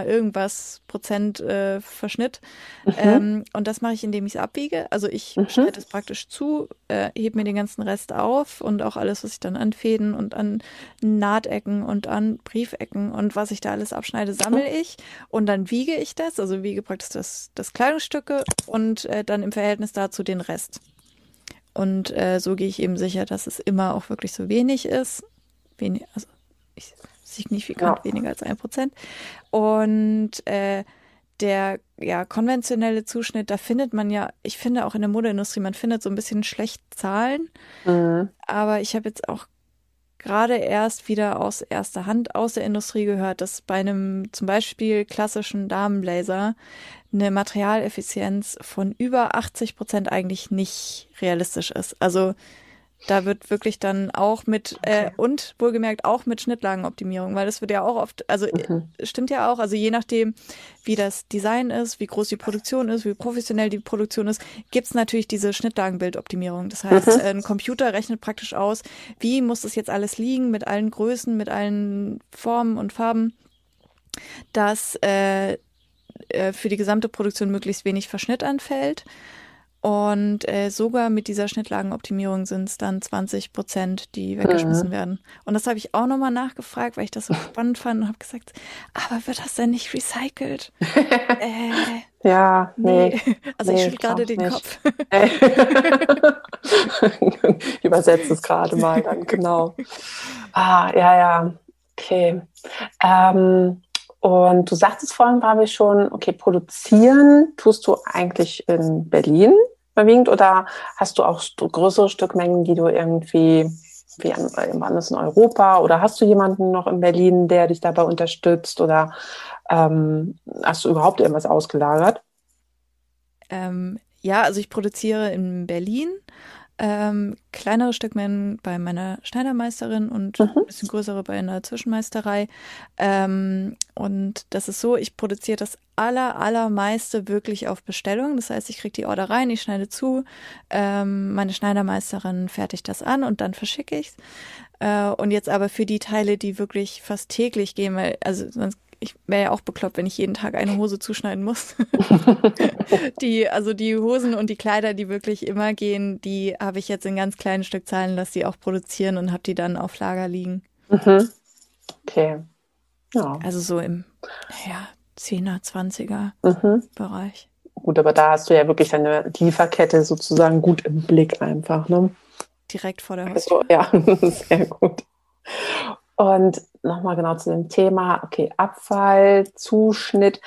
irgendwas Prozent äh, Verschnitt. Mhm. Ähm, und das mache ich, indem ich es abwiege. Also ich mhm. schneide es praktisch zu, äh, hebe mir den ganzen Rest auf und auch alles, was ich dann an Fäden und an Nahtecken und an Briefecken und was ich da alles abschneide, sammle ich und dann wiege ich das, also wiege praktisch das, das Kleidungsstücke und äh, dann im Verhältnis dazu den Rest. Und äh, so gehe ich eben sicher, dass es immer auch wirklich so wenig ist. Wenig, also ich signifikant ja. weniger als ein Prozent. Und äh, der ja konventionelle Zuschnitt, da findet man ja, ich finde auch in der Modeindustrie, man findet so ein bisschen schlecht Zahlen. Mhm. Aber ich habe jetzt auch gerade erst wieder aus erster Hand aus der Industrie gehört, dass bei einem zum Beispiel klassischen Damenblazer eine Materialeffizienz von über 80 Prozent eigentlich nicht realistisch ist. Also da wird wirklich dann auch mit äh, und wohlgemerkt auch mit Schnittlagenoptimierung, weil das wird ja auch oft, also mhm. stimmt ja auch, also je nachdem, wie das Design ist, wie groß die Produktion ist, wie professionell die Produktion ist, gibt's natürlich diese Schnittlagenbildoptimierung. Das heißt, mhm. ein Computer rechnet praktisch aus, wie muss das jetzt alles liegen mit allen Größen, mit allen Formen und Farben, dass äh, äh für die gesamte Produktion möglichst wenig Verschnitt anfällt. Und äh, sogar mit dieser Schnittlagenoptimierung sind es dann 20 Prozent, die weggeschmissen mhm. werden. Und das habe ich auch nochmal nachgefragt, weil ich das so spannend fand und habe gesagt, aber wird das denn nicht recycelt? äh, ja, nee. nee. Also nee, ich schüttel gerade den nicht. Kopf. ich übersetze es gerade mal dann, genau. Ah, ja, ja. Okay. Ähm, und du sagtest vorhin, glaube ich, schon, okay, produzieren tust du eigentlich in Berlin überwiegend oder hast du auch größere Stückmengen, die du irgendwie wie anders in Europa oder hast du jemanden noch in Berlin, der dich dabei unterstützt oder ähm, hast du überhaupt irgendwas ausgelagert? Ähm, ja, also ich produziere in Berlin ähm, kleinere Stückmengen bei meiner Schneidermeisterin und mhm. ein bisschen größere bei einer Zwischenmeisterei. Ähm, und das ist so, ich produziere das aller, allermeiste wirklich auf Bestellung. Das heißt, ich kriege die Order rein, ich schneide zu, ähm, meine Schneidermeisterin fertigt das an und dann verschicke ich es. Äh, und jetzt aber für die Teile, die wirklich fast täglich gehen, weil, also sonst ich wäre ja auch bekloppt, wenn ich jeden Tag eine Hose zuschneiden muss. die, also die Hosen und die Kleider, die wirklich immer gehen, die habe ich jetzt in ganz kleinen Stückzahlen, lasse die auch produzieren und habe die dann auf Lager liegen. Mhm. Okay. Ja. Also so im ja, 10er, 20er mhm. Bereich. Gut, aber da hast du ja wirklich eine Lieferkette sozusagen gut im Blick einfach, ne? Direkt vor der Haustür. Also, ja, sehr gut. Und nochmal genau zu dem Thema, okay, Abfall, Zuschnitt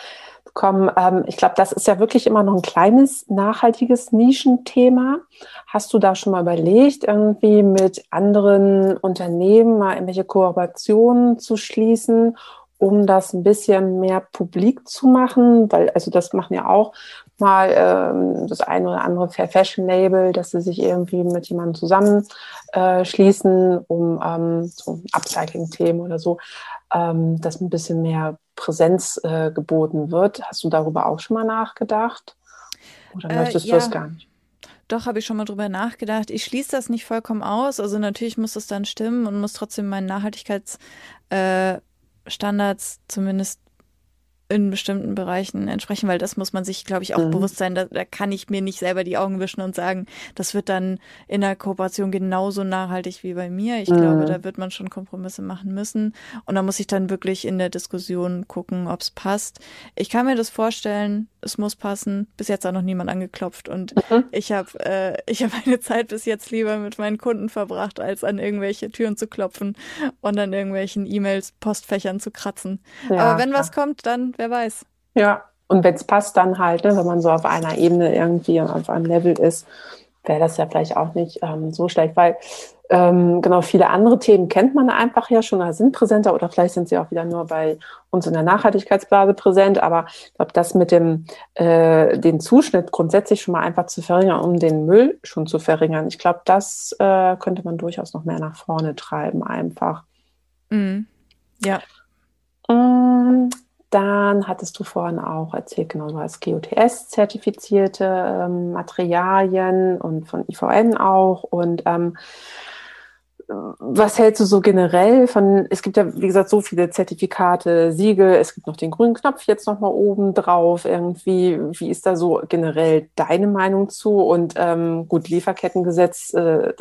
kommen. Ähm, ich glaube, das ist ja wirklich immer noch ein kleines, nachhaltiges Nischenthema. Hast du da schon mal überlegt, irgendwie mit anderen Unternehmen mal irgendwelche Kooperationen zu schließen, um das ein bisschen mehr publik zu machen? Weil, also das machen ja auch mal ähm, das eine oder andere Fair Fashion Label, dass sie sich irgendwie mit jemandem zusammenschließen, äh, um ähm, so Upcycling-Themen oder so, ähm, dass ein bisschen mehr Präsenz äh, geboten wird. Hast du darüber auch schon mal nachgedacht? Oder äh, möchtest ja. du das gar nicht? Doch, habe ich schon mal drüber nachgedacht. Ich schließe das nicht vollkommen aus. Also natürlich muss es dann stimmen und muss trotzdem meinen Nachhaltigkeitsstandards äh, zumindest in bestimmten Bereichen entsprechen, weil das muss man sich, glaube ich, auch mhm. bewusst sein. Da, da kann ich mir nicht selber die Augen wischen und sagen, das wird dann in der Kooperation genauso nachhaltig wie bei mir. Ich mhm. glaube, da wird man schon Kompromisse machen müssen. Und da muss ich dann wirklich in der Diskussion gucken, ob es passt. Ich kann mir das vorstellen, es muss passen. Bis jetzt hat noch niemand angeklopft und mhm. ich habe äh, ich habe meine Zeit bis jetzt lieber mit meinen Kunden verbracht, als an irgendwelche Türen zu klopfen und an irgendwelchen E-Mails, Postfächern zu kratzen. Ja, Aber wenn was kommt, dann wer weiß. Ja, und wenn es passt, dann halt, ne, wenn man so auf einer Ebene irgendwie auf einem Level ist, wäre das ja vielleicht auch nicht ähm, so schlecht, weil ähm, genau viele andere Themen kennt man einfach ja schon oder sind präsenter oder vielleicht sind sie auch wieder nur bei uns in der Nachhaltigkeitsblase präsent. Aber ich glaube, das mit dem äh, den Zuschnitt grundsätzlich schon mal einfach zu verringern, um den Müll schon zu verringern, ich glaube, das äh, könnte man durchaus noch mehr nach vorne treiben einfach. Mhm. Ja. Mm, dann hattest du vorhin auch erzählt, genau, du hast GOTS-zertifizierte ähm, Materialien und von IVN auch. Und ähm, was hältst du so generell von, es gibt ja, wie gesagt, so viele Zertifikate, Siegel, es gibt noch den grünen Knopf jetzt nochmal oben drauf irgendwie. Wie ist da so generell deine Meinung zu? Und ähm, gut, Lieferkettengesetz äh,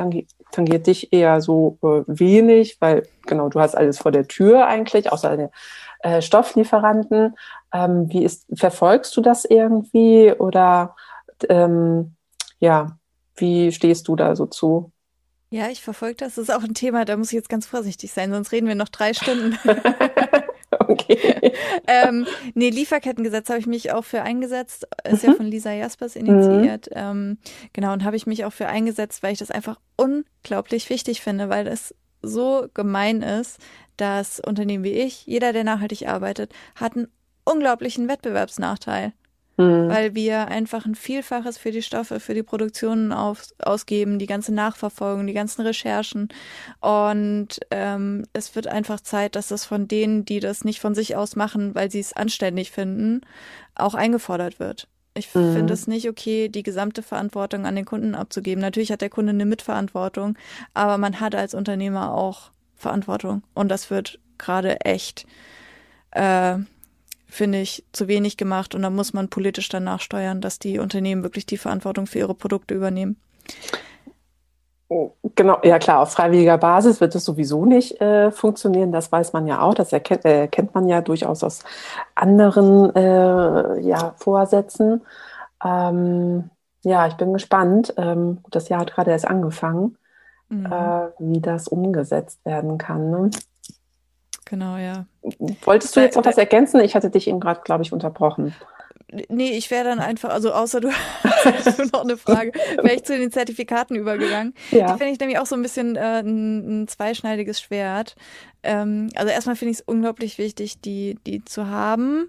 tangiert dich eher so äh, wenig, weil genau, du hast alles vor der Tür eigentlich, außer eine äh, Stofflieferanten. Ähm, wie ist, verfolgst du das irgendwie oder ähm, ja, wie stehst du da so zu? Ja, ich verfolge das. Das ist auch ein Thema, da muss ich jetzt ganz vorsichtig sein, sonst reden wir noch drei Stunden. okay. ähm, nee, Lieferkettengesetz habe ich mich auch für eingesetzt. Ist mhm. ja von Lisa Jaspers initiiert. Mhm. Ähm, genau, und habe ich mich auch für eingesetzt, weil ich das einfach unglaublich wichtig finde, weil das so gemein ist, dass Unternehmen wie ich, jeder, der nachhaltig arbeitet, hat einen unglaublichen Wettbewerbsnachteil. Mhm. Weil wir einfach ein Vielfaches für die Stoffe, für die Produktionen auf, ausgeben, die ganze Nachverfolgung, die ganzen Recherchen. Und ähm, es wird einfach Zeit, dass das von denen, die das nicht von sich aus machen, weil sie es anständig finden, auch eingefordert wird. Ich mhm. finde es nicht okay, die gesamte Verantwortung an den Kunden abzugeben. Natürlich hat der Kunde eine Mitverantwortung, aber man hat als Unternehmer auch Verantwortung. Und das wird gerade echt, äh, finde ich, zu wenig gemacht. Und da muss man politisch danach steuern, dass die Unternehmen wirklich die Verantwortung für ihre Produkte übernehmen. Genau, ja klar, auf freiwilliger Basis wird es sowieso nicht äh, funktionieren, das weiß man ja auch, das erkennt, äh, kennt man ja durchaus aus anderen äh, ja, Vorsätzen. Ähm, ja, ich bin gespannt. Ähm, das Jahr hat gerade erst angefangen mhm. äh, wie das umgesetzt werden kann. Ne? Genau, ja. Wolltest du jetzt noch was ergänzen? Ich hatte dich eben gerade, glaube ich, unterbrochen. Nee, ich wäre dann einfach, also außer du hast noch eine Frage, wäre ich zu den Zertifikaten übergegangen. Ja. Die finde ich nämlich auch so ein bisschen äh, ein, ein zweischneidiges Schwert. Ähm, also erstmal finde ich es unglaublich wichtig, die, die zu haben,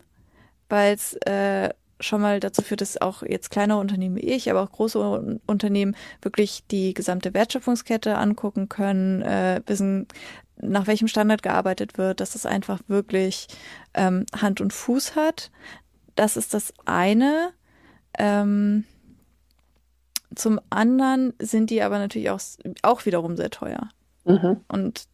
weil es äh, schon mal dazu führt, dass auch jetzt kleinere Unternehmen wie ich, aber auch große Unternehmen wirklich die gesamte Wertschöpfungskette angucken können, äh, wissen, nach welchem Standard gearbeitet wird, dass es einfach wirklich ähm, Hand und Fuß hat. Das ist das eine. Ähm, zum anderen sind die aber natürlich auch, auch wiederum sehr teuer. Mhm. Und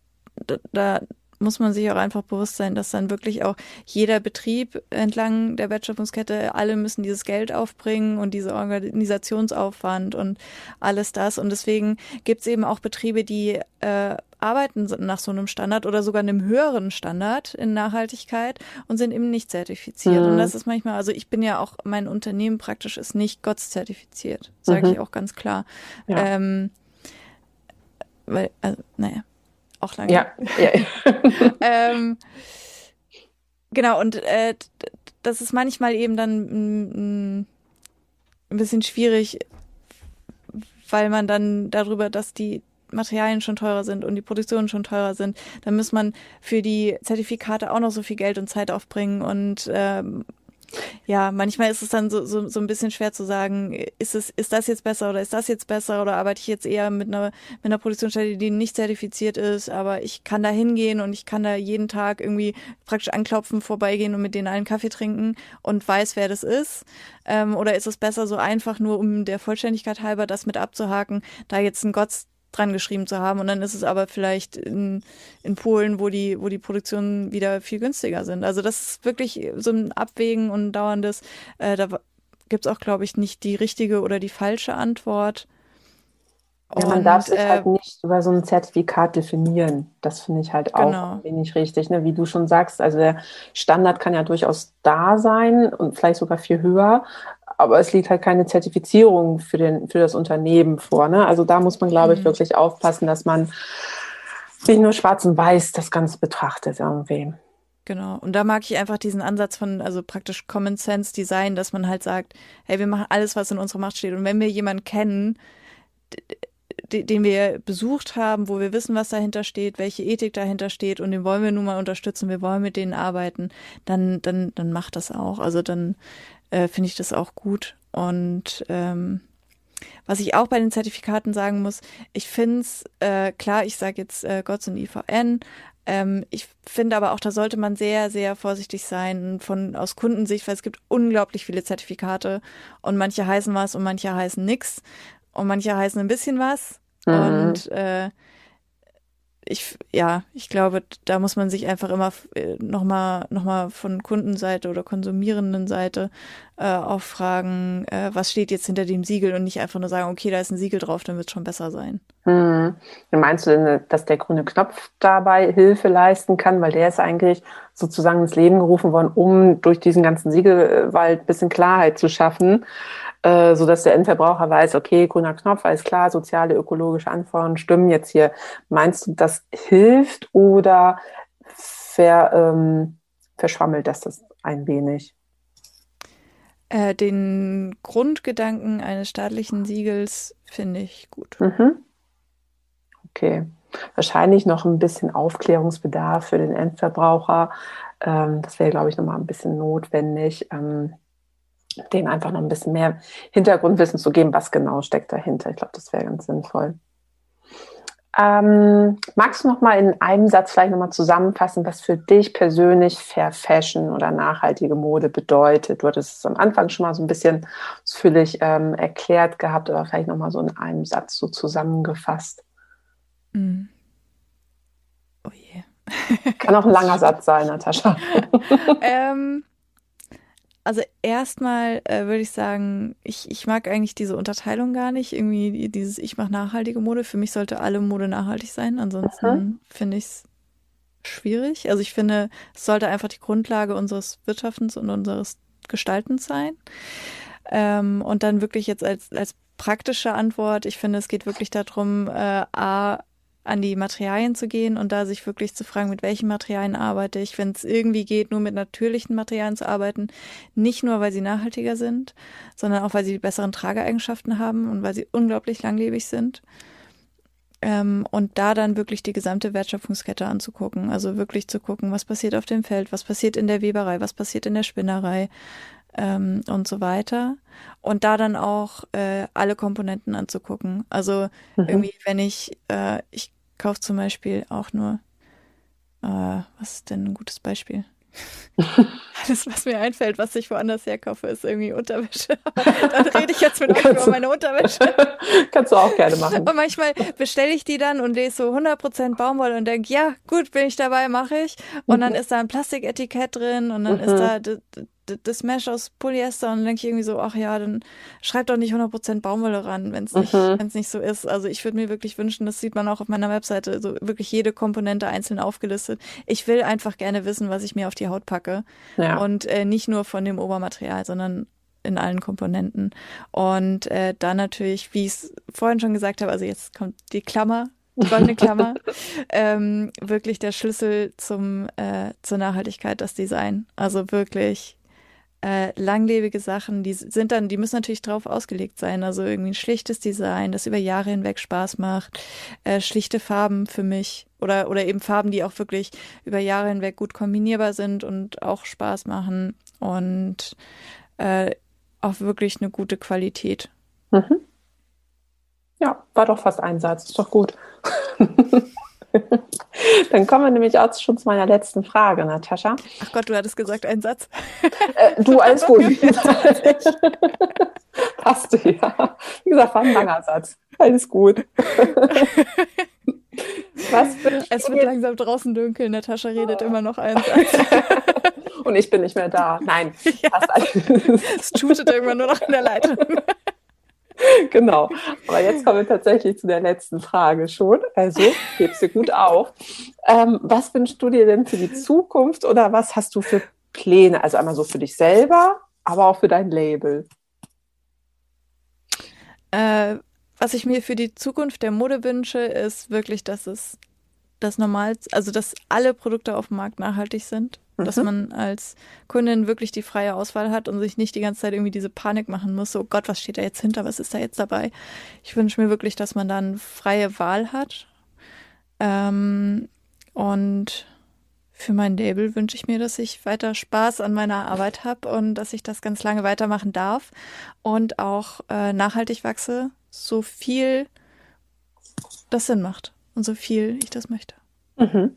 da, da muss man sich auch einfach bewusst sein, dass dann wirklich auch jeder Betrieb entlang der Wertschöpfungskette, alle müssen dieses Geld aufbringen und diese Organisationsaufwand und alles das. Und deswegen gibt es eben auch Betriebe, die äh, arbeiten nach so einem Standard oder sogar einem höheren Standard in Nachhaltigkeit und sind eben nicht zertifiziert. Mhm. Und das ist manchmal, also ich bin ja auch, mein Unternehmen praktisch ist nicht GOTS zertifiziert, sage mhm. ich auch ganz klar. Ja. Ähm, weil, also, naja auch lange. Ja. ja. ähm, genau, und äh, das ist manchmal eben dann mm, mm, ein bisschen schwierig, weil man dann darüber, dass die Materialien schon teurer sind und die Produktionen schon teurer sind, dann muss man für die Zertifikate auch noch so viel Geld und Zeit aufbringen und ähm, ja, manchmal ist es dann so, so, so ein bisschen schwer zu sagen, ist es, ist das jetzt besser oder ist das jetzt besser oder arbeite ich jetzt eher mit einer, mit einer Produktionsstätte, die nicht zertifiziert ist, aber ich kann da hingehen und ich kann da jeden Tag irgendwie praktisch anklopfen, vorbeigehen und mit denen allen Kaffee trinken und weiß, wer das ist. Ähm, oder ist es besser so einfach nur, um der Vollständigkeit halber das mit abzuhaken, da jetzt ein Gott dran geschrieben zu haben. Und dann ist es aber vielleicht in, in Polen, wo die, wo die Produktionen wieder viel günstiger sind. Also das ist wirklich so ein Abwägen und ein dauerndes. Äh, da gibt es auch, glaube ich, nicht die richtige oder die falsche Antwort. Ja, man und, darf sich halt äh, halt nicht über so ein Zertifikat definieren. Das finde ich halt auch genau. wenig richtig. Ne? Wie du schon sagst, also der Standard kann ja durchaus da sein und vielleicht sogar viel höher, aber es liegt halt keine Zertifizierung für, den, für das Unternehmen vor. Ne? Also da muss man, glaube ich, mhm. wirklich aufpassen, dass man nicht nur schwarz und weiß das Ganze betrachtet irgendwie. Genau. Und da mag ich einfach diesen Ansatz von, also praktisch Common Sense Design, dass man halt sagt, hey, wir machen alles, was in unserer Macht steht. Und wenn wir jemanden kennen, den wir besucht haben, wo wir wissen, was dahinter steht, welche Ethik dahinter steht und den wollen wir nun mal unterstützen, wir wollen mit denen arbeiten, dann, dann, dann macht das auch. Also dann äh, finde ich das auch gut. Und ähm, was ich auch bei den Zertifikaten sagen muss, ich finde es, äh, klar, ich sage jetzt äh, GOTS und IVN, ähm, ich finde aber auch, da sollte man sehr, sehr vorsichtig sein von aus Kundensicht, weil es gibt unglaublich viele Zertifikate und manche heißen was und manche heißen nix und manche heißen ein bisschen was. Mhm. Und äh, ich, ja, ich glaube, da muss man sich einfach immer äh, nochmal noch mal von Kundenseite oder konsumierenden Seite äh, auch fragen, äh, was steht jetzt hinter dem Siegel und nicht einfach nur sagen, okay, da ist ein Siegel drauf, dann wird es schon besser sein. Hm. Meinst du denn, dass der grüne Knopf dabei Hilfe leisten kann? Weil der ist eigentlich sozusagen ins Leben gerufen worden, um durch diesen ganzen Siegelwald ein bisschen Klarheit zu schaffen äh, so dass der Endverbraucher weiß, okay, grüner Knopf, alles klar, soziale, ökologische Anforderungen stimmen jetzt hier. Meinst du, das hilft oder ver, ähm, verschwammelt das das ein wenig? Äh, den Grundgedanken eines staatlichen Siegels finde ich gut. Mhm. Okay. Wahrscheinlich noch ein bisschen Aufklärungsbedarf für den Endverbraucher. Ähm, das wäre, glaube ich, nochmal ein bisschen notwendig. Ähm, denen einfach noch ein bisschen mehr Hintergrundwissen zu geben, was genau steckt dahinter. Ich glaube, das wäre ganz sinnvoll. Ähm, magst du noch mal in einem Satz vielleicht noch mal zusammenfassen, was für dich persönlich Fair Fashion oder nachhaltige Mode bedeutet? Du hattest es am Anfang schon mal so ein bisschen ausführlich ähm, erklärt gehabt, aber vielleicht noch mal so in einem Satz so zusammengefasst. Mm. Oh je. Kann auch ein langer Satz sein, Natascha. ähm, also erstmal äh, würde ich sagen, ich, ich mag eigentlich diese Unterteilung gar nicht. Irgendwie dieses Ich mache nachhaltige Mode. Für mich sollte alle Mode nachhaltig sein. Ansonsten finde ich es schwierig. Also ich finde, es sollte einfach die Grundlage unseres Wirtschaftens und unseres Gestaltens sein. Ähm, und dann wirklich jetzt als, als praktische Antwort, ich finde, es geht wirklich darum, äh, A, an die Materialien zu gehen und da sich wirklich zu fragen, mit welchen Materialien arbeite ich, wenn es irgendwie geht, nur mit natürlichen Materialien zu arbeiten. Nicht nur, weil sie nachhaltiger sind, sondern auch, weil sie die besseren Trageeigenschaften haben und weil sie unglaublich langlebig sind. Ähm, und da dann wirklich die gesamte Wertschöpfungskette anzugucken. Also wirklich zu gucken, was passiert auf dem Feld, was passiert in der Weberei, was passiert in der Spinnerei, ähm, und so weiter. Und da dann auch äh, alle Komponenten anzugucken. Also mhm. irgendwie, wenn ich, äh, ich kaufe zum Beispiel auch nur, äh, was ist denn ein gutes Beispiel? Alles, was mir einfällt, was ich woanders herkaufe, ist irgendwie Unterwäsche. dann rede ich jetzt mit euch über meine Unterwäsche. Kannst du auch gerne machen. Und manchmal bestelle ich die dann und lese so 100% Baumwolle und denke, ja, gut, bin ich dabei, mache ich. Und dann mhm. ist da ein Plastiketikett drin und dann mhm. ist da das Mesh aus Polyester und dann denke ich irgendwie so, ach ja, dann schreibt doch nicht 100% Baumwolle ran, wenn es nicht, mhm. wenn's nicht so ist. Also ich würde mir wirklich wünschen, das sieht man auch auf meiner Webseite, so wirklich jede Komponente einzeln aufgelistet. Ich will einfach gerne wissen, was ich mir auf die Haut packe. Ja. Und äh, nicht nur von dem Obermaterial, sondern in allen Komponenten. Und äh, dann natürlich, wie ich es vorhin schon gesagt habe, also jetzt kommt die Klammer, die goldene Klammer, ähm, wirklich der Schlüssel zum äh, zur Nachhaltigkeit, das Design. Also wirklich äh, langlebige Sachen, die sind dann, die müssen natürlich drauf ausgelegt sein. Also irgendwie ein schlichtes Design, das über Jahre hinweg Spaß macht, äh, schlichte Farben für mich oder oder eben Farben, die auch wirklich über Jahre hinweg gut kombinierbar sind und auch Spaß machen und äh, auch wirklich eine gute Qualität. Mhm. Ja, war doch fast ein Satz, ist doch gut. Dann kommen wir nämlich auch schon zu meiner letzten Frage, Natascha. Ach Gott, du hattest gesagt, einen Satz. Äh, du, alles gut. Passt, ja. Wie gesagt, war ein langer Satz. Alles gut. Was es wird langsam draußen dunkel. Natascha redet oh. immer noch einen Satz. Und ich bin nicht mehr da. Nein. Ja. Es tutet irgendwann nur noch in der Leitung. genau. Aber jetzt kommen wir tatsächlich zu der letzten Frage schon. Also, hebst du gut auf. Ähm, was wünschst du dir denn für die Zukunft oder was hast du für Pläne? Also einmal so für dich selber, aber auch für dein Label. Äh, was ich mir für die Zukunft der Mode wünsche, ist wirklich, dass es das normal, also dass alle Produkte auf dem Markt nachhaltig sind. Dass mhm. man als Kundin wirklich die freie Auswahl hat und sich nicht die ganze Zeit irgendwie diese Panik machen muss, so oh Gott, was steht da jetzt hinter, was ist da jetzt dabei? Ich wünsche mir wirklich, dass man dann freie Wahl hat. Ähm, und für mein Label wünsche ich mir, dass ich weiter Spaß an meiner Arbeit habe und dass ich das ganz lange weitermachen darf und auch äh, nachhaltig wachse, so viel das Sinn macht und so viel ich das möchte. Mhm.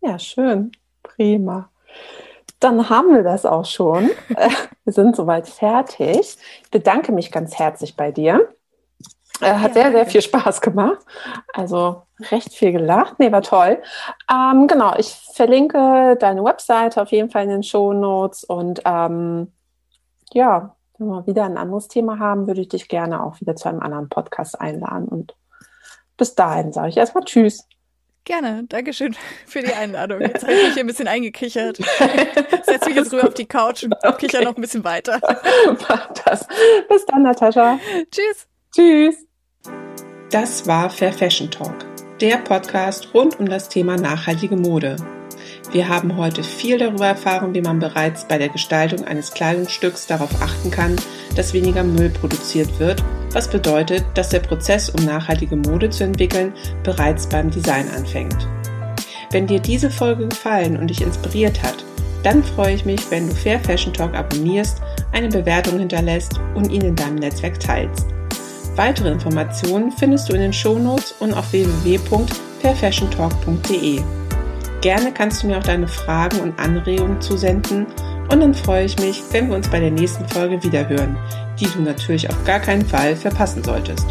Ja, schön. Prima. Dann haben wir das auch schon. wir sind soweit fertig. Ich bedanke mich ganz herzlich bei dir. Äh, hat ja, sehr, sehr viel Spaß gemacht. Also recht viel gelacht. Nee, war toll. Ähm, genau, ich verlinke deine Webseite auf jeden Fall in den Show Notes. Und ähm, ja, wenn wir wieder ein anderes Thema haben, würde ich dich gerne auch wieder zu einem anderen Podcast einladen. Und bis dahin sage ich erstmal Tschüss. Gerne, Dankeschön für die Einladung. Jetzt habe ich mich hier ein bisschen eingekichert. Setze mich jetzt rüber auf die Couch und okay. kicher noch ein bisschen weiter. Mach das. Bis dann, Natascha. Tschüss. Tschüss. Das war Fair Fashion Talk, der Podcast rund um das Thema nachhaltige Mode. Wir haben heute viel darüber erfahren, wie man bereits bei der Gestaltung eines Kleidungsstücks darauf achten kann, dass weniger Müll produziert wird, was bedeutet, dass der Prozess, um nachhaltige Mode zu entwickeln, bereits beim Design anfängt. Wenn dir diese Folge gefallen und dich inspiriert hat, dann freue ich mich, wenn du Fair Fashion Talk abonnierst, eine Bewertung hinterlässt und ihn in deinem Netzwerk teilst. Weitere Informationen findest du in den Shownotes und auf www.fairfashiontalk.de. Gerne kannst du mir auch deine Fragen und Anregungen zusenden und dann freue ich mich, wenn wir uns bei der nächsten Folge wiederhören, die du natürlich auf gar keinen Fall verpassen solltest.